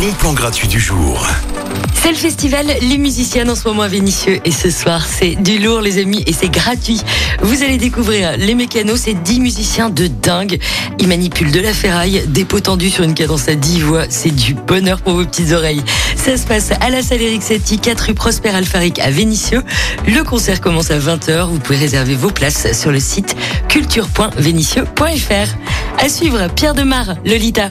bon plan gratuit du jour. C'est le festival Les Musiciennes en ce moment à Vénissieux et ce soir c'est du lourd les amis et c'est gratuit. Vous allez découvrir les mécanos, c'est 10 musiciens de dingue. Ils manipulent de la ferraille, des pots tendus sur une cadence à 10 voix, c'est du bonheur pour vos petites oreilles. Ça se passe à la salle Eric Setti, 4 rue Prosper Alfaric à Vénissieux. Le concert commence à 20h, vous pouvez réserver vos places sur le site culture.vénissieux.fr. À suivre, Pierre Demar, Lolita.